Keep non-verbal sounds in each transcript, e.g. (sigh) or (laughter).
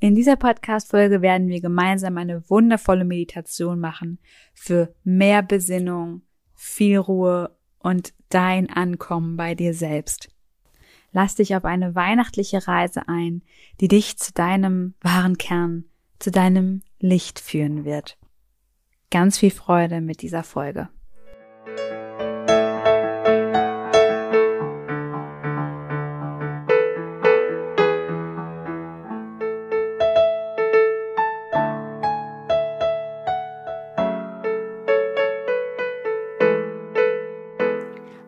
In dieser Podcast-Folge werden wir gemeinsam eine wundervolle Meditation machen für mehr Besinnung, viel Ruhe und dein Ankommen bei dir selbst. Lass dich auf eine weihnachtliche Reise ein, die dich zu deinem wahren Kern, zu deinem Licht führen wird. Ganz viel Freude mit dieser Folge.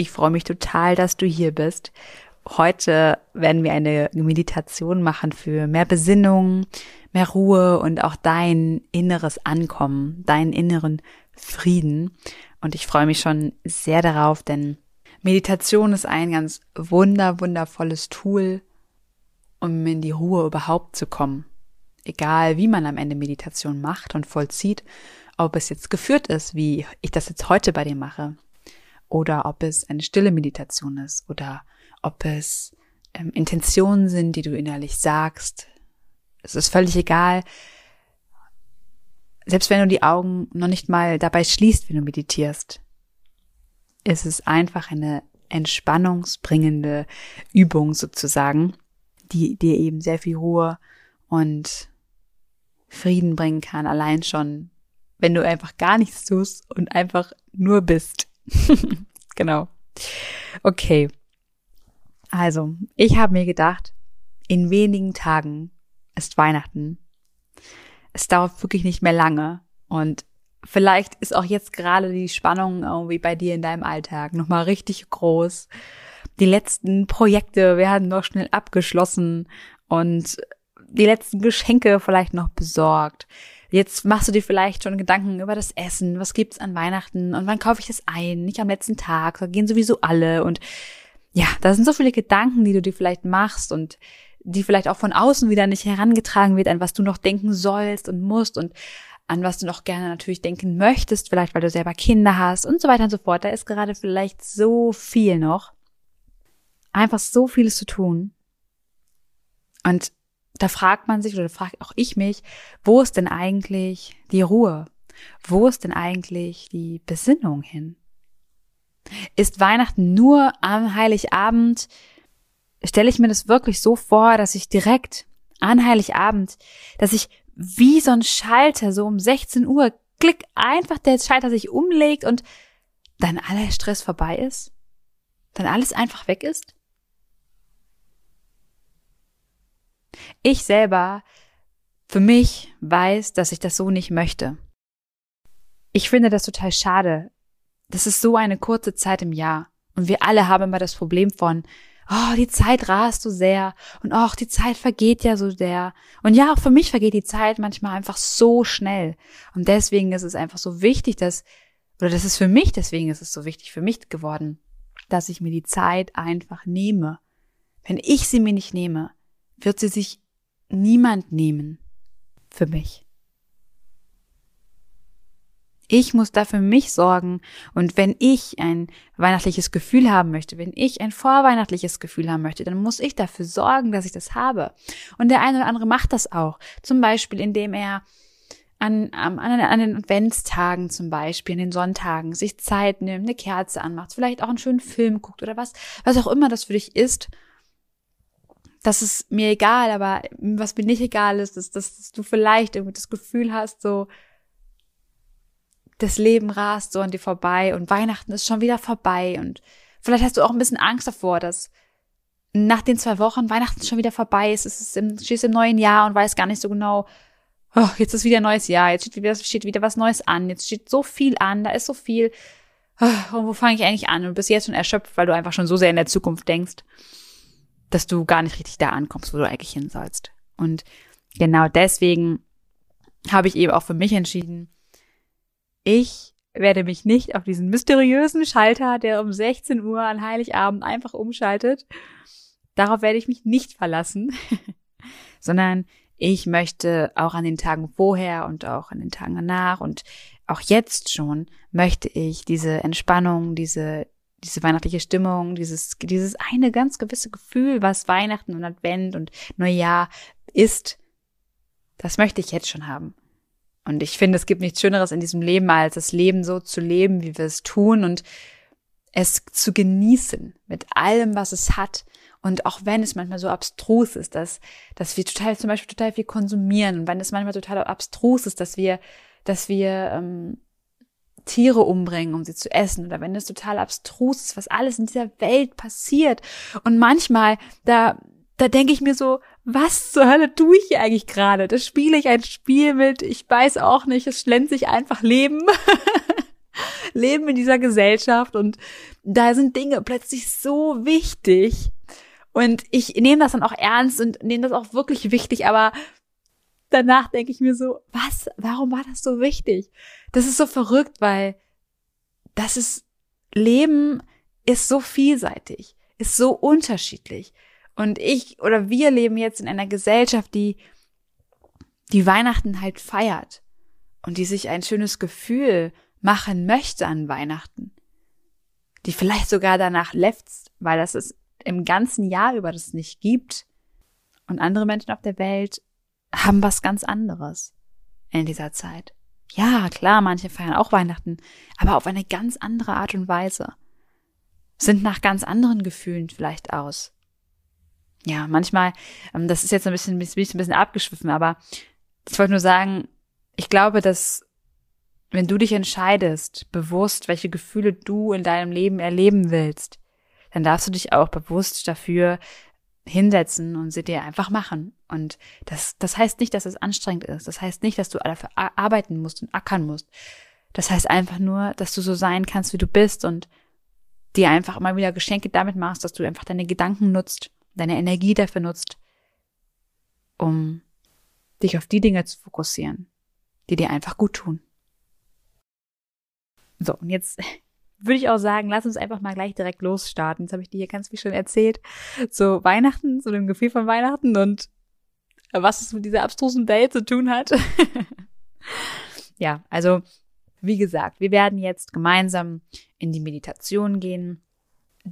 Ich freue mich total, dass du hier bist. Heute werden wir eine Meditation machen für mehr Besinnung, mehr Ruhe und auch dein inneres Ankommen, deinen inneren Frieden. Und ich freue mich schon sehr darauf, denn Meditation ist ein ganz wunder, wundervolles Tool, um in die Ruhe überhaupt zu kommen. Egal, wie man am Ende Meditation macht und vollzieht, ob es jetzt geführt ist, wie ich das jetzt heute bei dir mache, oder ob es eine stille Meditation ist oder ob es ähm, Intentionen sind, die du innerlich sagst. Es ist völlig egal. Selbst wenn du die Augen noch nicht mal dabei schließt, wenn du meditierst, ist es einfach eine entspannungsbringende Übung sozusagen, die dir eben sehr viel Ruhe und Frieden bringen kann, allein schon, wenn du einfach gar nichts tust und einfach nur bist. (laughs) genau. Okay. Also, ich habe mir gedacht, in wenigen Tagen ist Weihnachten. Es dauert wirklich nicht mehr lange und vielleicht ist auch jetzt gerade die Spannung irgendwie bei dir in deinem Alltag nochmal richtig groß. Die letzten Projekte werden noch schnell abgeschlossen und die letzten Geschenke vielleicht noch besorgt. Jetzt machst du dir vielleicht schon Gedanken über das Essen, was gibt's an Weihnachten und wann kaufe ich das ein? Nicht am letzten Tag, da gehen sowieso alle und ja, da sind so viele Gedanken, die du dir vielleicht machst und die vielleicht auch von außen wieder nicht herangetragen wird, an was du noch denken sollst und musst und an was du noch gerne natürlich denken möchtest, vielleicht weil du selber Kinder hast und so weiter und so fort. Da ist gerade vielleicht so viel noch. Einfach so vieles zu tun. Und da fragt man sich oder fragt auch ich mich, wo ist denn eigentlich die Ruhe? Wo ist denn eigentlich die Besinnung hin? Ist Weihnachten nur am Heiligabend? Stelle ich mir das wirklich so vor, dass ich direkt an Heiligabend, dass ich wie so ein Schalter, so um 16 Uhr, klick einfach der Schalter sich umlegt und dann aller Stress vorbei ist? Dann alles einfach weg ist? Ich selber für mich weiß, dass ich das so nicht möchte. Ich finde das total schade. Das ist so eine kurze Zeit im Jahr. Und wir alle haben immer das Problem von, oh, die Zeit rast so sehr und oh, die Zeit vergeht ja so sehr. Und ja, auch für mich vergeht die Zeit manchmal einfach so schnell. Und deswegen ist es einfach so wichtig, dass, oder das ist für mich, deswegen ist es so wichtig für mich geworden, dass ich mir die Zeit einfach nehme. Wenn ich sie mir nicht nehme, wird sie sich niemand nehmen für mich. Ich muss da für mich sorgen. Und wenn ich ein weihnachtliches Gefühl haben möchte, wenn ich ein vorweihnachtliches Gefühl haben möchte, dann muss ich dafür sorgen, dass ich das habe. Und der eine oder andere macht das auch. Zum Beispiel, indem er an, an, an den Adventstagen zum Beispiel, an den Sonntagen, sich Zeit nimmt, eine Kerze anmacht, vielleicht auch einen schönen Film guckt oder was, was auch immer das für dich ist das ist mir egal, aber was mir nicht egal ist, ist, dass du vielleicht irgendwie das Gefühl hast, so, das Leben rast so an dir vorbei und Weihnachten ist schon wieder vorbei und vielleicht hast du auch ein bisschen Angst davor, dass nach den zwei Wochen Weihnachten schon wieder vorbei ist, es ist im, stehst im neuen Jahr und weiß gar nicht so genau, oh, jetzt ist wieder ein neues Jahr, jetzt steht wieder, steht wieder was Neues an, jetzt steht so viel an, da ist so viel, oh, und wo fange ich eigentlich an? Und bist jetzt schon erschöpft, weil du einfach schon so sehr in der Zukunft denkst dass du gar nicht richtig da ankommst, wo du eigentlich hin sollst. Und genau deswegen habe ich eben auch für mich entschieden, ich werde mich nicht auf diesen mysteriösen Schalter, der um 16 Uhr an Heiligabend einfach umschaltet, darauf werde ich mich nicht verlassen, (laughs) sondern ich möchte auch an den Tagen vorher und auch an den Tagen danach und auch jetzt schon möchte ich diese Entspannung, diese diese weihnachtliche Stimmung, dieses dieses eine ganz gewisse Gefühl, was Weihnachten und Advent und Neujahr ist, das möchte ich jetzt schon haben. Und ich finde, es gibt nichts Schöneres in diesem Leben, als das Leben so zu leben, wie wir es tun und es zu genießen mit allem, was es hat. Und auch wenn es manchmal so abstrus ist, dass, dass wir total, zum Beispiel total viel konsumieren und wenn es manchmal total abstrus ist, dass wir, dass wir ähm, Tiere umbringen, um sie zu essen, oder wenn es total abstrus ist, was alles in dieser Welt passiert. Und manchmal, da, da denke ich mir so, was zur Hölle tue ich hier eigentlich gerade? Da spiele ich ein Spiel mit, ich weiß auch nicht, es schlenzt sich einfach Leben. (laughs) Leben in dieser Gesellschaft und da sind Dinge plötzlich so wichtig. Und ich nehme das dann auch ernst und nehme das auch wirklich wichtig, aber danach denke ich mir so, was, warum war das so wichtig? Das ist so verrückt, weil das ist, Leben ist so vielseitig, ist so unterschiedlich. Und ich oder wir leben jetzt in einer Gesellschaft, die die Weihnachten halt feiert und die sich ein schönes Gefühl machen möchte an Weihnachten. Die vielleicht sogar danach läfft, weil das es im ganzen Jahr über das nicht gibt. Und andere Menschen auf der Welt haben was ganz anderes in dieser Zeit. Ja, klar, manche feiern auch Weihnachten, aber auf eine ganz andere Art und Weise. Sind nach ganz anderen Gefühlen vielleicht aus ja, manchmal, ähm, das ist jetzt ein bisschen, ein bisschen abgeschwiffen, aber ich wollte nur sagen, ich glaube, dass wenn du dich entscheidest, bewusst, welche Gefühle du in deinem Leben erleben willst, dann darfst du dich auch bewusst dafür hinsetzen und sie dir einfach machen. Und das, das heißt nicht, dass es anstrengend ist. Das heißt nicht, dass du dafür arbeiten musst und ackern musst. Das heißt einfach nur, dass du so sein kannst, wie du bist und dir einfach immer wieder Geschenke damit machst, dass du einfach deine Gedanken nutzt deine Energie dafür nutzt, um dich auf die Dinge zu fokussieren, die dir einfach gut tun. So, und jetzt würde ich auch sagen, lass uns einfach mal gleich direkt losstarten. Jetzt habe ich dir hier ganz viel schon erzählt. So Weihnachten, so dem Gefühl von Weihnachten und was es mit dieser abstrusen Welt zu tun hat. (laughs) ja, also wie gesagt, wir werden jetzt gemeinsam in die Meditation gehen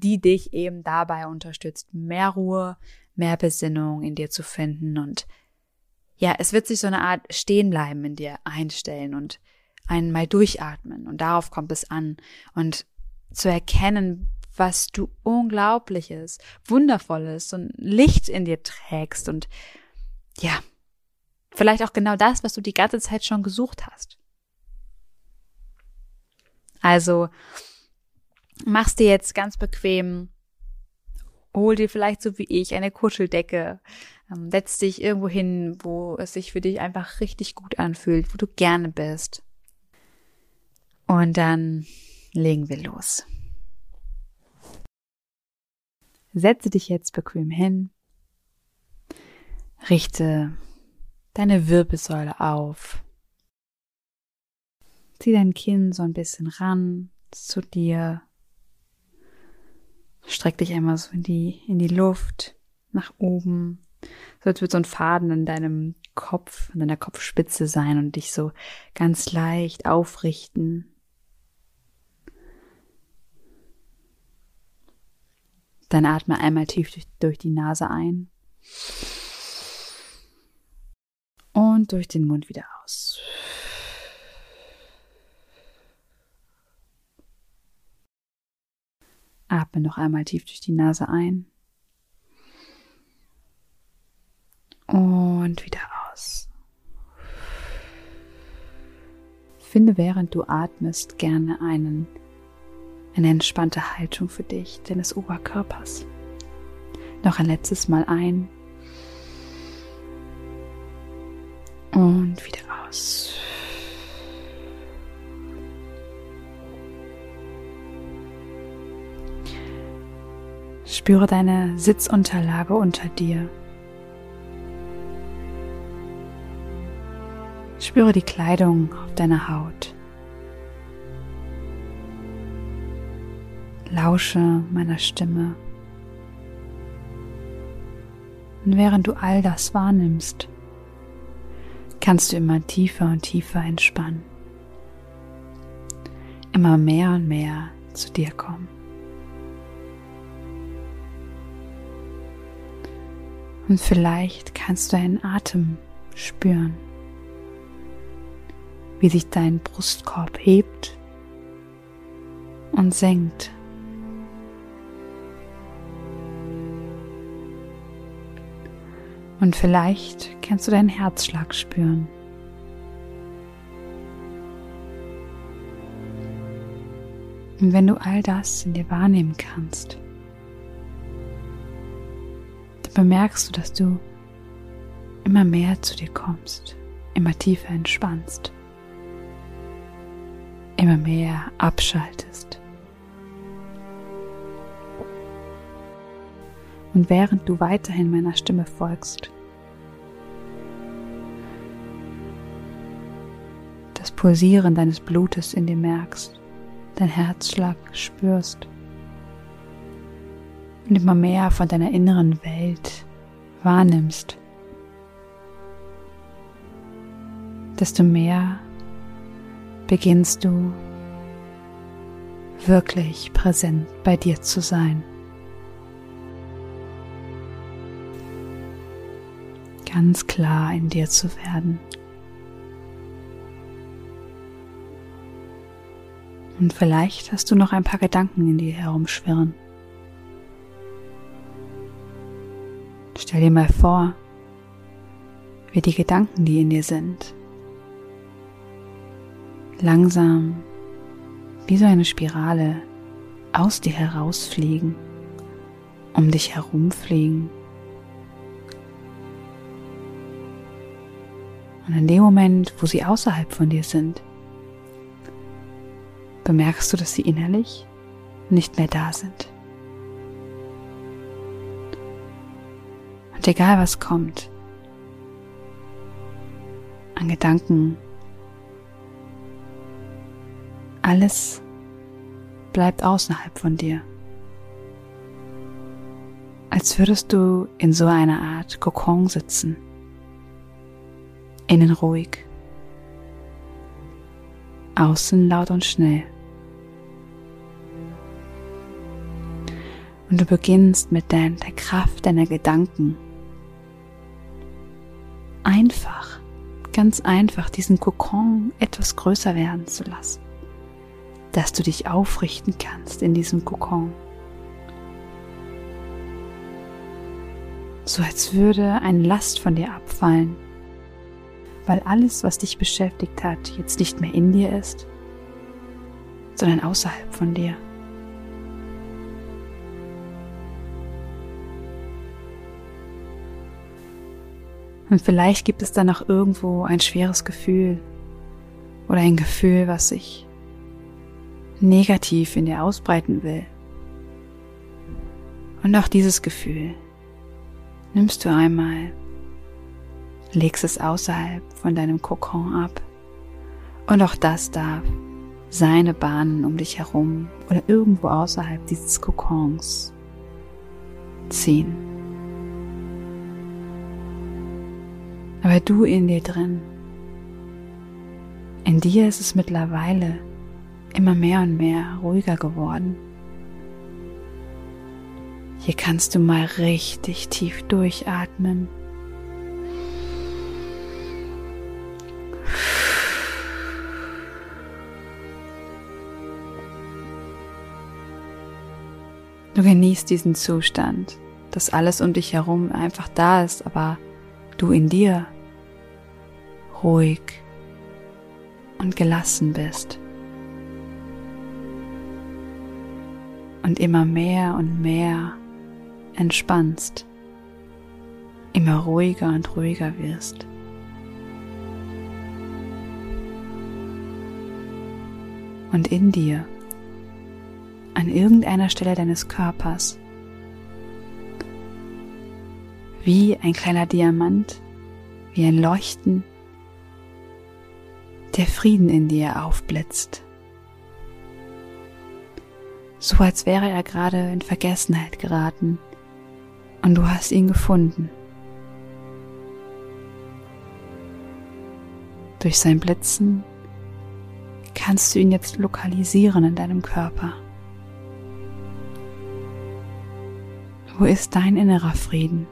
die dich eben dabei unterstützt, mehr Ruhe, mehr Besinnung in dir zu finden und ja, es wird sich so eine Art Stehenbleiben in dir einstellen und einmal durchatmen und darauf kommt es an und zu erkennen, was du Unglaubliches, Wundervolles und Licht in dir trägst und ja, vielleicht auch genau das, was du die ganze Zeit schon gesucht hast. Also, mach's dir jetzt ganz bequem. Hol dir vielleicht so wie ich eine Kuscheldecke. Ähm, setz dich irgendwo hin, wo es sich für dich einfach richtig gut anfühlt, wo du gerne bist. Und dann legen wir los. Setze dich jetzt bequem hin. Richte deine Wirbelsäule auf. Zieh dein Kinn so ein bisschen ran zu dir. Streck dich einmal so in die, in die Luft, nach oben. So als würde so ein Faden in deinem Kopf, in deiner Kopfspitze sein und dich so ganz leicht aufrichten. Dann atme einmal tief durch, durch die Nase ein. Und durch den Mund wieder aus. Atme noch einmal tief durch die Nase ein. Und wieder aus. Finde während du atmest gerne einen, eine entspannte Haltung für dich, deines Oberkörpers. Noch ein letztes Mal ein. Und wieder aus. Spüre deine Sitzunterlage unter dir. Spüre die Kleidung auf deiner Haut. Lausche meiner Stimme. Und während du all das wahrnimmst, kannst du immer tiefer und tiefer entspannen. Immer mehr und mehr zu dir kommen. Und vielleicht kannst du einen Atem spüren, wie sich dein Brustkorb hebt und senkt. Und vielleicht kannst du deinen Herzschlag spüren. Und wenn du all das in dir wahrnehmen kannst, dann bemerkst du, dass du immer mehr zu dir kommst, immer tiefer entspannst, immer mehr abschaltest. Und während du weiterhin meiner Stimme folgst, das Pulsieren deines Blutes in dir merkst, dein Herzschlag spürst und immer mehr von deiner inneren Welt wahrnimmst, desto mehr beginnst du wirklich präsent bei dir zu sein. Ganz klar in dir zu werden. Und vielleicht hast du noch ein paar Gedanken in dir herumschwirren. Stell dir mal vor, wie die Gedanken, die in dir sind, langsam wie so eine Spirale aus dir herausfliegen, um dich herumfliegen. Und in dem Moment, wo sie außerhalb von dir sind, bemerkst du, dass sie innerlich nicht mehr da sind. Und egal was kommt, an Gedanken, alles bleibt außerhalb von dir. Als würdest du in so einer Art Kokon sitzen. Innen ruhig. Außen laut und schnell. Und du beginnst mit der, Kraft deiner Gedanken einfach, ganz einfach diesen Kokon etwas größer werden zu lassen dass du dich aufrichten kannst in diesem Kokon. So als würde eine Last von dir abfallen, weil alles, was dich beschäftigt hat, jetzt nicht mehr in dir ist, sondern außerhalb von dir. Und vielleicht gibt es da noch irgendwo ein schweres Gefühl oder ein Gefühl, was sich negativ in dir ausbreiten will. Und auch dieses Gefühl nimmst du einmal, legst es außerhalb von deinem Kokon ab und auch das darf seine Bahnen um dich herum oder irgendwo außerhalb dieses Kokons ziehen. Aber du in dir drin, in dir ist es mittlerweile immer mehr und mehr ruhiger geworden. Hier kannst du mal richtig tief durchatmen. Du genießt diesen Zustand, dass alles um dich herum einfach da ist, aber du in dir ruhig und gelassen bist. und immer mehr und mehr entspannst, immer ruhiger und ruhiger wirst. Und in dir, an irgendeiner Stelle deines Körpers, wie ein kleiner Diamant, wie ein Leuchten, der Frieden in dir aufblitzt. So als wäre er gerade in Vergessenheit geraten und du hast ihn gefunden. Durch sein Blitzen kannst du ihn jetzt lokalisieren in deinem Körper. Wo ist dein innerer Frieden?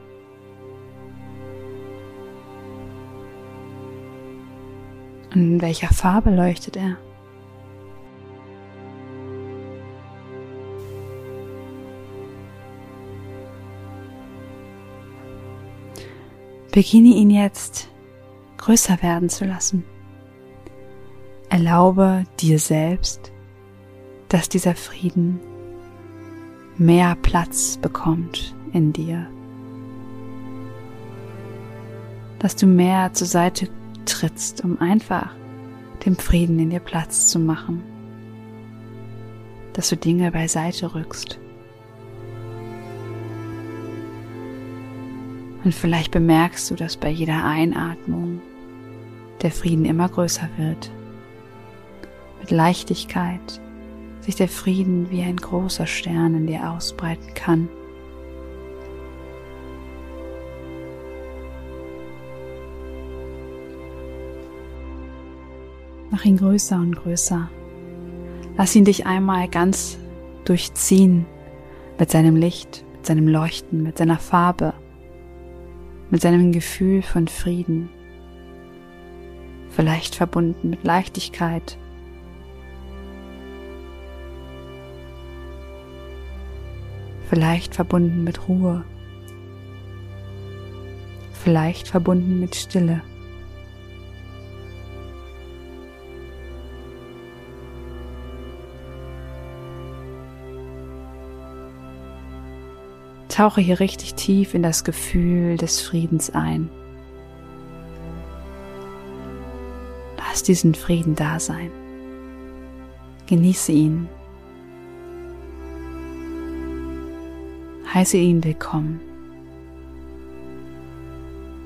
Und in welcher Farbe leuchtet er? Beginne ihn jetzt größer werden zu lassen. Erlaube dir selbst, dass dieser Frieden mehr Platz bekommt in dir. Dass du mehr zur Seite trittst, um einfach dem Frieden in dir Platz zu machen. Dass du Dinge beiseite rückst. Und vielleicht bemerkst du, dass bei jeder Einatmung der Frieden immer größer wird. Mit Leichtigkeit sich der Frieden wie ein großer Stern in dir ausbreiten kann. Mach ihn größer und größer. Lass ihn dich einmal ganz durchziehen mit seinem Licht, mit seinem Leuchten, mit seiner Farbe, mit seinem Gefühl von Frieden, vielleicht verbunden mit Leichtigkeit. Vielleicht verbunden mit Ruhe. Vielleicht verbunden mit Stille. Tauche hier richtig tief in das Gefühl des Friedens ein. Lass diesen Frieden da sein. Genieße ihn. Heiße ihn willkommen.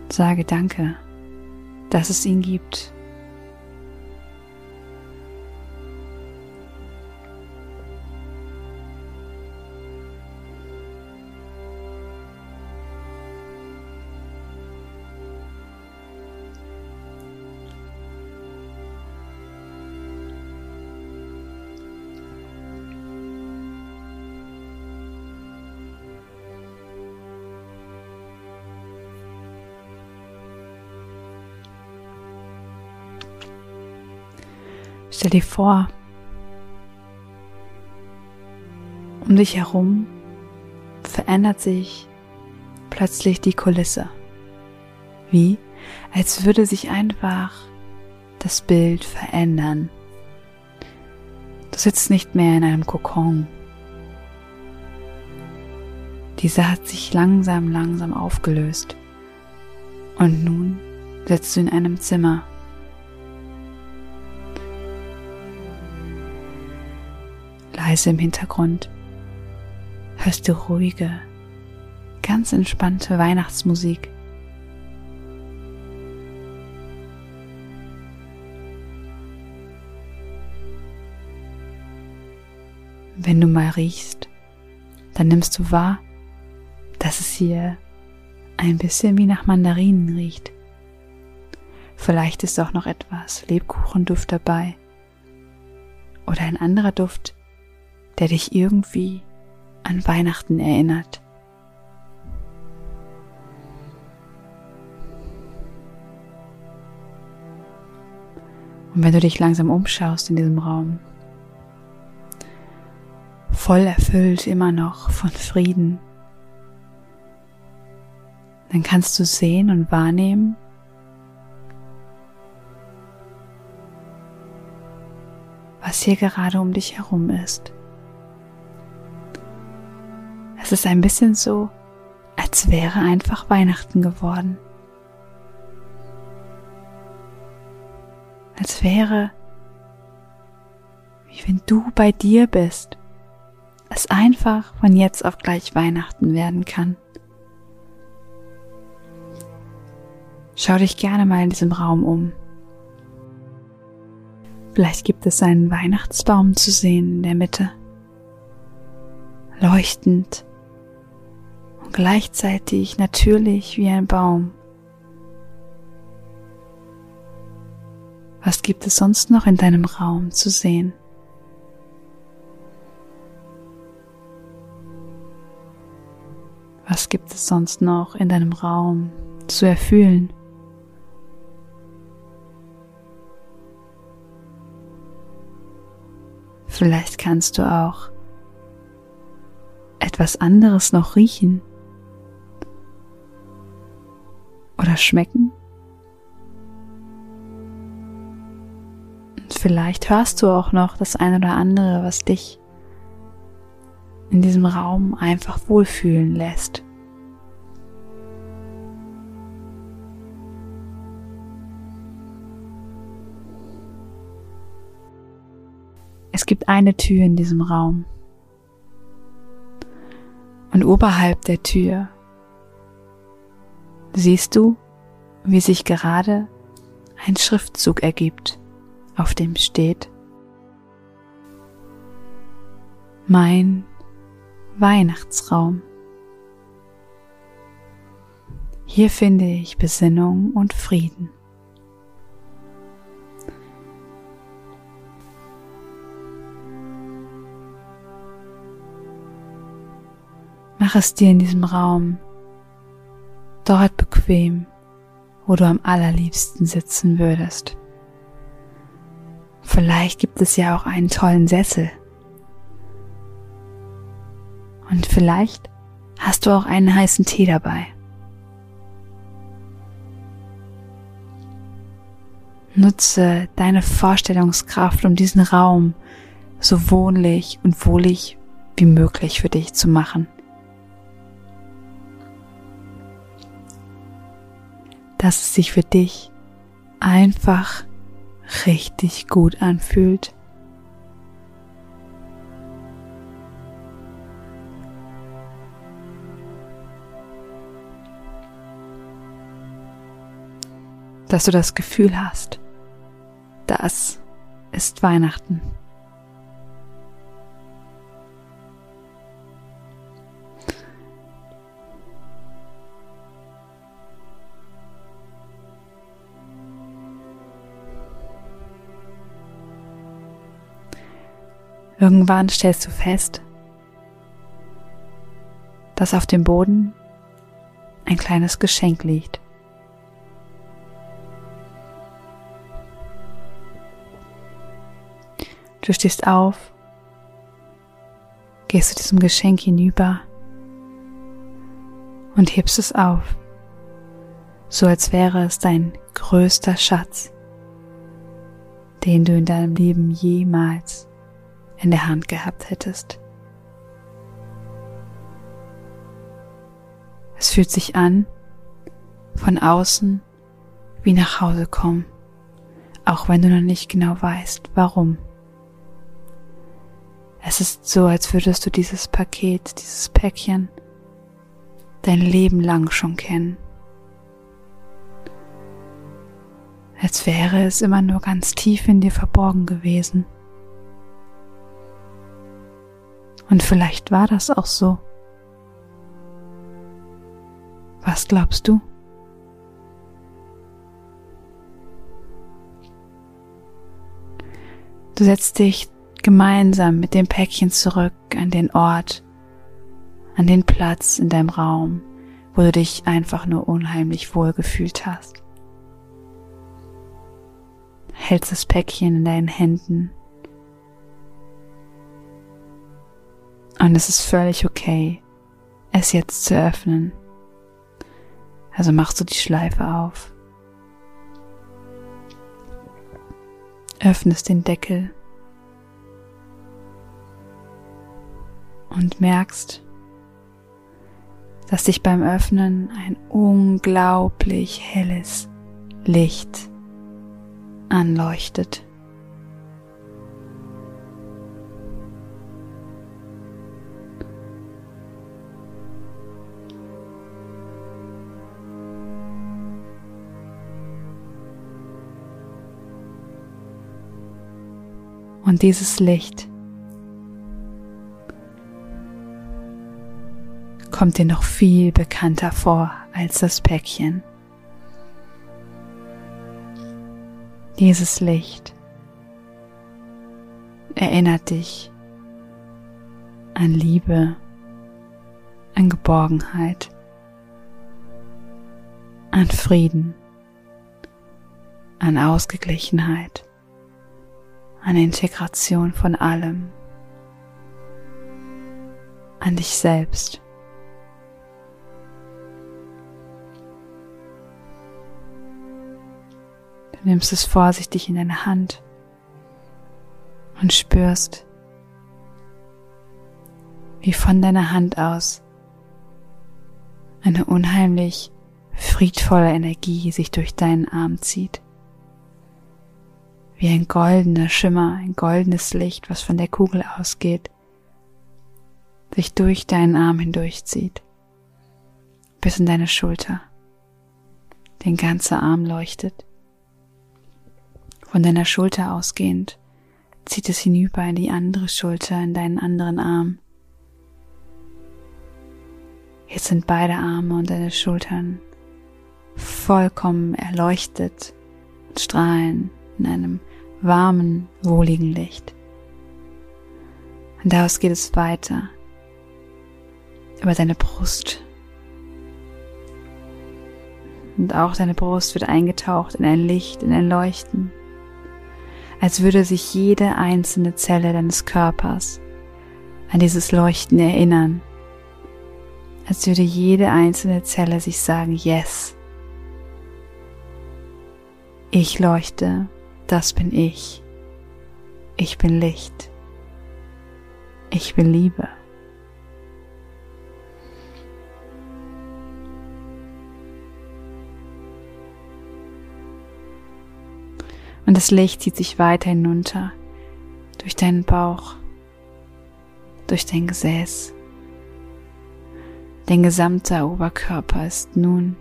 Sage Danke, dass es ihn gibt. Stell dir vor, um dich herum verändert sich plötzlich die Kulisse. Wie? Als würde sich einfach das Bild verändern. Du sitzt nicht mehr in einem Kokon. Dieser hat sich langsam, langsam aufgelöst. Und nun sitzt du in einem Zimmer leise im Hintergrund hörst du ruhige, ganz entspannte Weihnachtsmusik. Wenn du mal riechst, dann nimmst du wahr, dass es hier ein bisschen wie nach Mandarinen riecht. Vielleicht ist auch noch etwas Lebkuchenduft dabei oder ein anderer Duft, der dich irgendwie an Weihnachten erinnert. Und wenn du dich langsam umschaust in diesem Raum, voll erfüllt immer noch von Frieden, dann kannst du sehen und wahrnehmen, was hier gerade um dich herum ist. Es ist ein bisschen so, als wäre einfach Weihnachten geworden. Als wäre, wie wenn du bei dir bist, es einfach von jetzt auf gleich Weihnachten werden kann. Schau dich gerne mal in diesem Raum um. Vielleicht gibt es einen Weihnachtsbaum zu sehen in der Mitte, leuchtend gleichzeitig natürlich wie ein Baum. Was gibt es sonst noch in deinem Raum zu sehen? Was gibt es sonst noch in deinem Raum zu erfühlen? Vielleicht kannst du auch etwas anderes noch riechen oder schmecken. Und vielleicht hörst du auch noch das eine oder andere, was dich in diesem Raum einfach wohlfühlen lässt. Es gibt eine Tür in diesem Raum. Und oberhalb der Tür siehst du, wie sich gerade ein Schriftzug ergibt, auf dem steht Mein Weihnachtsraum. Hier finde ich Besinnung und Frieden. Mach es dir in diesem Raum dort bequem, wo du am allerliebsten sitzen würdest. Vielleicht gibt es ja auch einen tollen Sessel. Und vielleicht hast du auch einen heißen Tee dabei. Nutze deine Vorstellungskraft, um diesen Raum so wohnlich und wohlig wie möglich für dich zu machen. Dass es sich für dich einfach richtig gut anfühlt. Dass du das Gefühl hast, das ist Weihnachten. Irgendwann stellst du fest, dass auf dem Boden ein kleines Geschenk liegt. Du stehst auf, gehst zu diesem Geschenk hinüber und hebst es auf, so als wäre es dein größter Schatz, den du in deinem Leben jemals in der Hand gehabt hättest. Es fühlt sich an, von außen wie nach Hause kommen, auch wenn du noch nicht genau weißt, warum. Es ist so, als würdest du dieses Paket, dieses Päckchen dein Leben lang schon kennen. Als wäre es immer nur ganz tief in dir verborgen gewesen. Und vielleicht war das auch so. Was glaubst du? Du setzt dich gemeinsam mit dem Päckchen zurück an den Ort, an den Platz in deinem Raum, wo du dich einfach nur unheimlich wohl gefühlt hast. Hältst das Päckchen in deinen Händen Und es ist völlig okay, es jetzt zu öffnen. Also machst du die Schleife auf. Öffnest den Deckel und merkst, dass sich beim Öffnen ein unglaublich helles Licht anleuchtet. Und dieses Licht kommt dir noch viel bekannter vor als das Päckchen. Dieses Licht erinnert dich an Liebe, an Geborgenheit, an Frieden, an Ausgeglichenheit, an Integration von allem, an dich selbst. Du nimmst es vorsichtig in deine Hand und spürst, wie von deiner Hand aus eine unheimlich friedvolle Energie sich durch deinen Arm zieht. Wie ein goldener Schimmer, ein goldenes Licht, was von der Kugel ausgeht, sich durch deinen Arm hindurchzieht, bis in deine Schulter. Den ganzen Arm leuchtet. Von deiner Schulter ausgehend zieht es hinüber in die andere Schulter, in deinen anderen Arm. Jetzt sind beide Arme und deine Schultern vollkommen erleuchtet und strahlen in einem warmen, wohligen Licht. Und daraus geht es weiter über deine Brust. Und auch deine Brust wird eingetaucht in ein Licht, in ein Leuchten, als würde sich jede einzelne Zelle deines Körpers an dieses Leuchten erinnern als würde jede einzelne Zelle sich sagen, yes, ich leuchte, das bin ich, ich bin Licht, ich bin Liebe. Und das Licht zieht sich weiter hinunter durch deinen Bauch, durch dein Gesäß, Dein gesamter Oberkörper ist nun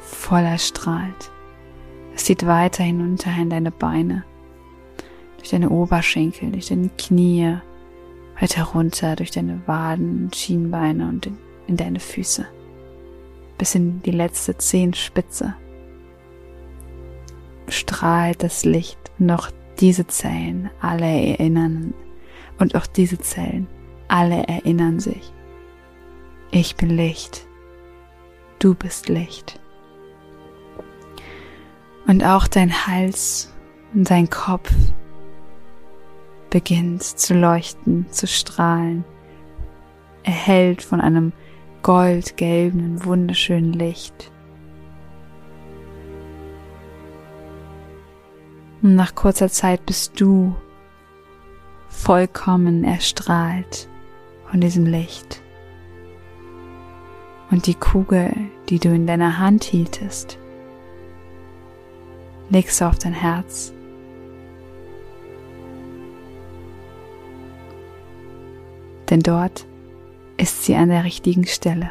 voller strahlt. Es zieht weiter hinunter in deine Beine, durch deine Oberschenkel, durch deine Knie, weiter runter, durch deine Waden, Schienbeine und in, in deine Füße, bis in die letzte Zehenspitze. Strahlt das Licht auch diese Zellen alle erinnern und auch diese Zellen alle erinnern sich. Ich bin Licht. Du bist Licht. Und auch dein Hals und dein Kopf beginnt zu leuchten, zu strahlen, erhellt von einem goldgelben, wunderschönen Licht. Und nach kurzer Zeit bist du vollkommen erstrahlt von diesem Licht. Und die Kugel, die du in deiner Hand hieltest, legst du auf dein Herz. Denn dort ist sie an der richtigen Stelle.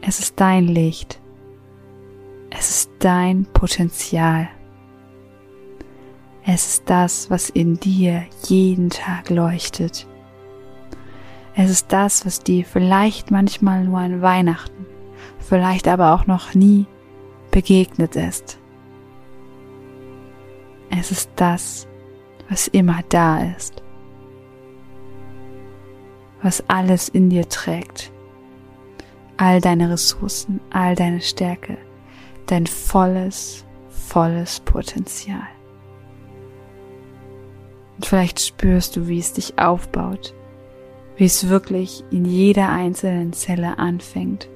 Es ist dein Licht. Es ist dein Potenzial. Es ist das, was in dir jeden Tag leuchtet. Es ist das, was dir vielleicht manchmal nur an Weihnachten, vielleicht aber auch noch nie begegnet ist. Es ist das, was immer da ist, was alles in dir trägt, all deine Ressourcen, all deine Stärke, dein volles, volles Potenzial. Und vielleicht spürst du, wie es dich aufbaut, wie es wirklich in jeder einzelnen Zelle anfängt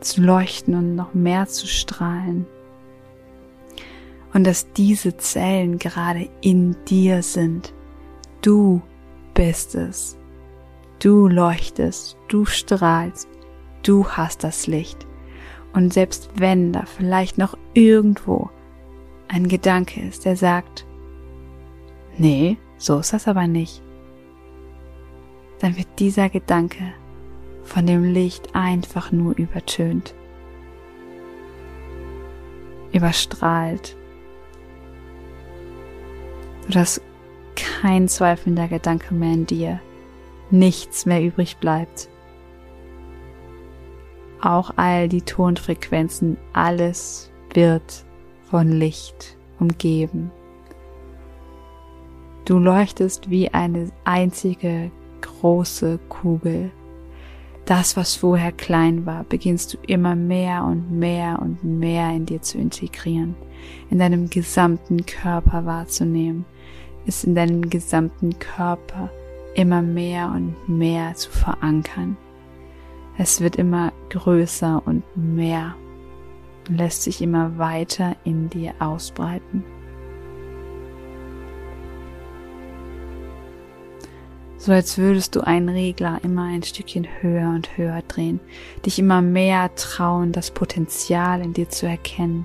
zu leuchten und noch mehr zu strahlen. Und dass diese Zellen gerade in dir sind. Du bist es. Du leuchtest, du strahlst, du hast das Licht. Und selbst wenn da vielleicht noch irgendwo ein Gedanke ist, der sagt, nee, so ist das aber nicht, dann wird dieser Gedanke von dem Licht einfach nur übertönt. überstrahlt, sodass kein zweifelnder Gedanke mehr in dir, nichts mehr übrig bleibt. Auch all die Tonfrequenzen, alles wird von Licht umgeben. Du leuchtest wie eine einzige große Kugel. Das, was vorher klein war, beginnst du immer mehr und mehr und mehr in dir zu integrieren, in deinem gesamten Körper wahrzunehmen, es in deinem gesamten Körper immer mehr und mehr zu verankern. Es wird immer größer und mehr lässt sich immer weiter in dir ausbreiten. So als würdest du einen Regler immer ein Stückchen höher und höher drehen, dich immer mehr trauen, das Potenzial in dir zu erkennen,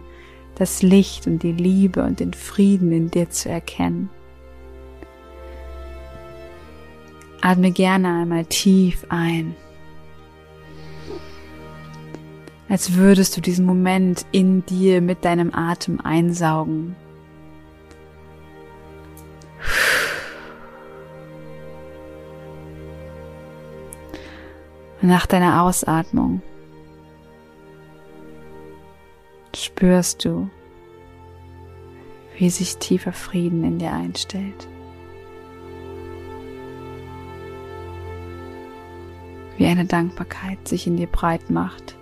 das Licht und die Liebe und den Frieden in dir zu erkennen. Atme gerne einmal tief ein, als würdest du diesen Moment in dir mit deinem Atem einsaugen nach deiner Ausatmung spürst du, wie sich tiefer Frieden in dir einstellt. Wie eine Dankbarkeit sich in dir breit macht.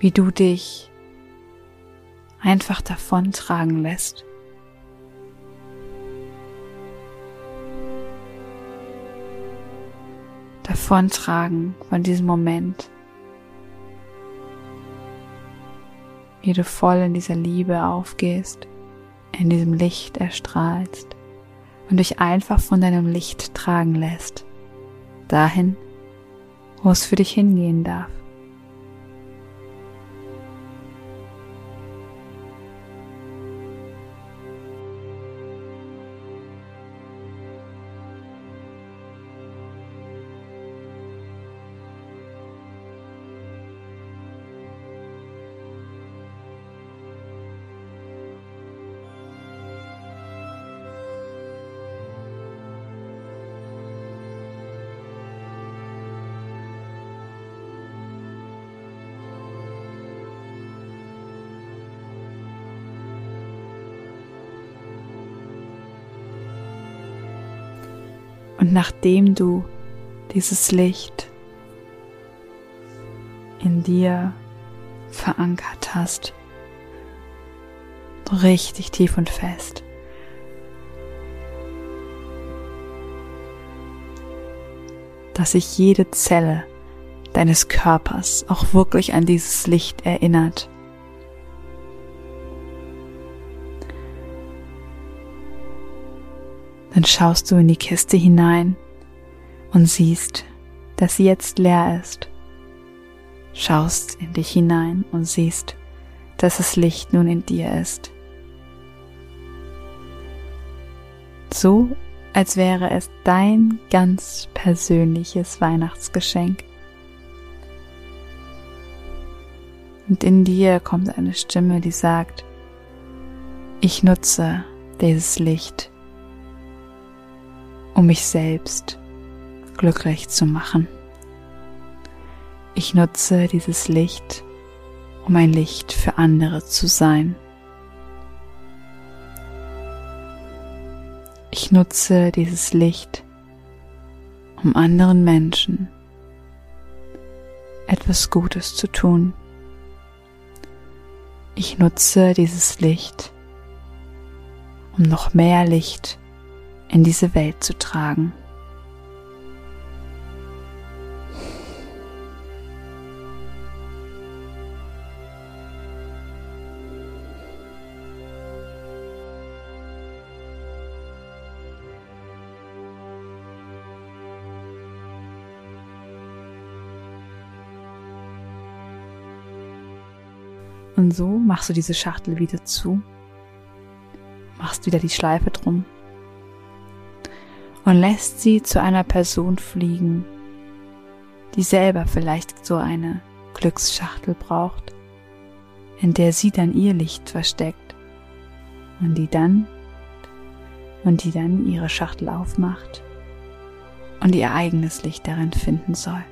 Wie du dich einfach davontragen lässt. Davontragen von diesem Moment. Wie du voll in dieser Liebe aufgehst, in diesem Licht erstrahlst und dich einfach von deinem Licht tragen lässt. Dahin, wo es für dich hingehen darf. Und nachdem du dieses Licht in dir verankert hast, richtig tief und fest, dass sich jede Zelle deines Körpers auch wirklich an dieses Licht erinnert Dann schaust du in die Kiste hinein und siehst, dass sie jetzt leer ist. Schaust in dich hinein und siehst, dass das Licht nun in dir ist. So, als wäre es dein ganz persönliches Weihnachtsgeschenk. Und in dir kommt eine Stimme, die sagt, ich nutze dieses Licht um mich selbst glücklich zu machen. Ich nutze dieses Licht, um ein Licht für andere zu sein. Ich nutze dieses Licht, um anderen Menschen etwas Gutes zu tun. Ich nutze dieses Licht, um noch mehr Licht zu in diese Welt zu tragen. Und so machst du diese Schachtel wieder zu, machst wieder die Schleife drum und lässt sie zu einer Person fliegen, die selber vielleicht so eine Glücksschachtel braucht, in der sie dann ihr Licht versteckt und die dann und die dann ihre Schachtel aufmacht und ihr eigenes Licht darin finden soll.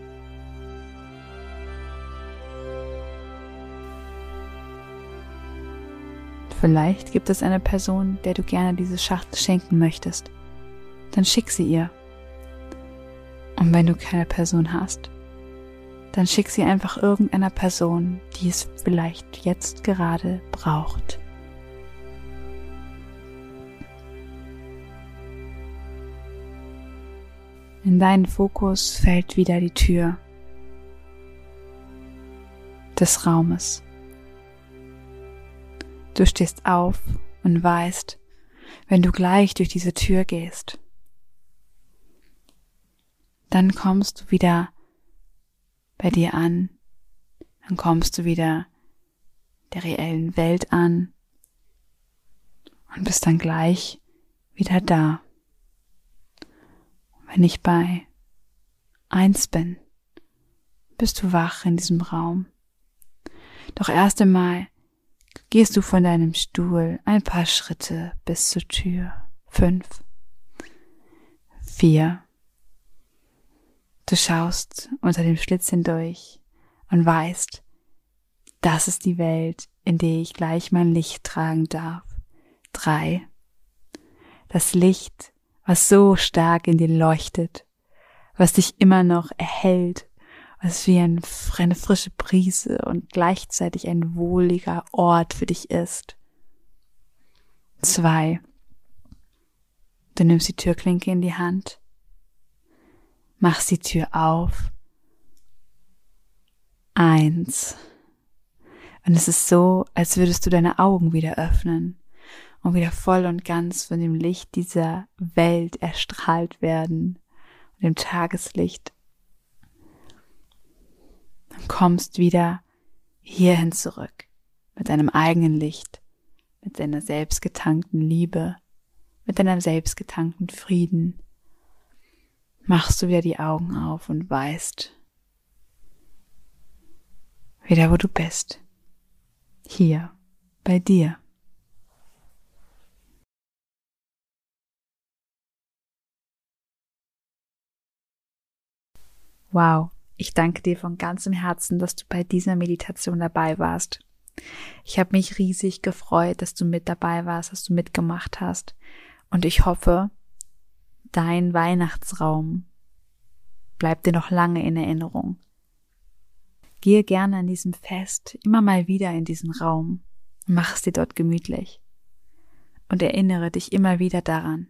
Vielleicht gibt es eine Person, der du gerne diese Schachtel schenken möchtest. Dann schick sie ihr. Und wenn du keine Person hast, dann schick sie einfach irgendeiner Person, die es vielleicht jetzt gerade braucht. In deinen Fokus fällt wieder die Tür des Raumes. Du stehst auf und weißt, wenn du gleich durch diese Tür gehst, dann kommst du wieder bei dir an, dann kommst du wieder der reellen Welt an und bist dann gleich wieder da wenn ich bei eins bin, bist du wach in diesem Raum. Doch erst einmal gehst du von deinem Stuhl ein paar Schritte bis zur Tür. Fünf. Vier. Du schaust unter dem Schlitz hindurch und weißt, das ist die Welt, in der ich gleich mein Licht tragen darf. Drei. Das Licht was so stark in dir leuchtet, was dich immer noch erhält, was wie eine frische Brise und gleichzeitig ein wohliger Ort für dich ist. Zwei. Du nimmst die Türklinke in die Hand, machst die Tür auf. Eins. Und es ist so, als würdest du deine Augen wieder öffnen und wieder voll und ganz von dem Licht dieser Welt erstrahlt werden und dem Tageslicht. Dann kommst wieder hierhin zurück mit deinem eigenen Licht, mit deiner selbstgetankten Liebe, mit deinem selbstgetankten Frieden. Machst du wieder die Augen auf und weißt, wieder wo du bist. Hier, bei dir. Wow, ich danke dir von ganzem Herzen, dass du bei dieser Meditation dabei warst. Ich habe mich riesig gefreut, dass du mit dabei warst, dass du mitgemacht hast. Und ich hoffe, dein Weihnachtsraum bleibt dir noch lange in Erinnerung. Gehe gerne an diesem Fest immer mal wieder in diesen Raum mach es dir dort gemütlich. Und erinnere dich immer wieder daran,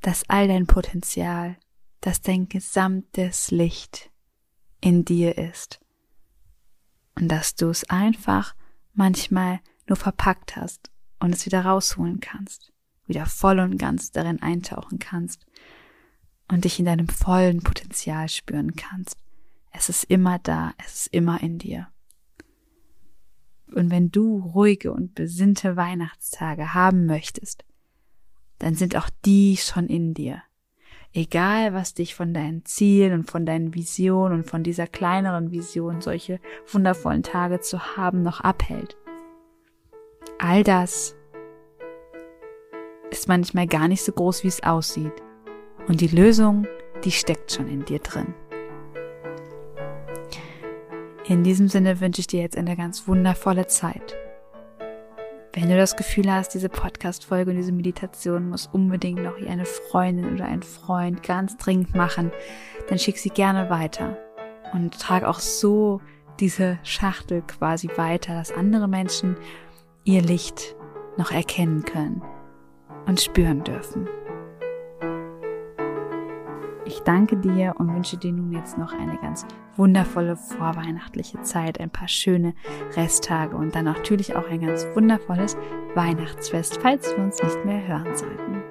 dass all dein Potenzial dass dein gesamtes Licht in dir ist und dass du es einfach manchmal nur verpackt hast und es wieder rausholen kannst, wieder voll und ganz darin eintauchen kannst und dich in deinem vollen Potenzial spüren kannst. Es ist immer da, es ist immer in dir. Und wenn du ruhige und besinnte Weihnachtstage haben möchtest, dann sind auch die schon in dir egal was dich von deinen Zielen und von deinen Visionen und von dieser kleineren Vision, solche wundervollen Tage zu haben, noch abhält. All das ist manchmal gar nicht so groß, wie es aussieht. Und die Lösung, die steckt schon in dir drin. In diesem Sinne wünsche ich dir jetzt eine ganz wundervolle Zeit. Wenn du das Gefühl hast, diese Podcast-Folge und diese Meditation muss unbedingt noch eine Freundin oder ein Freund ganz dringend machen, dann schick sie gerne weiter und trag auch so diese Schachtel quasi weiter, dass andere Menschen ihr Licht noch erkennen können und spüren dürfen. Ich danke dir und wünsche dir nun jetzt noch eine ganz wundervolle vorweihnachtliche Zeit, ein paar schöne Resttage und dann natürlich auch ein ganz wundervolles Weihnachtsfest, falls wir uns nicht mehr hören sollten.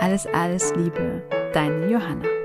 Alles, alles Liebe, deine Johanna.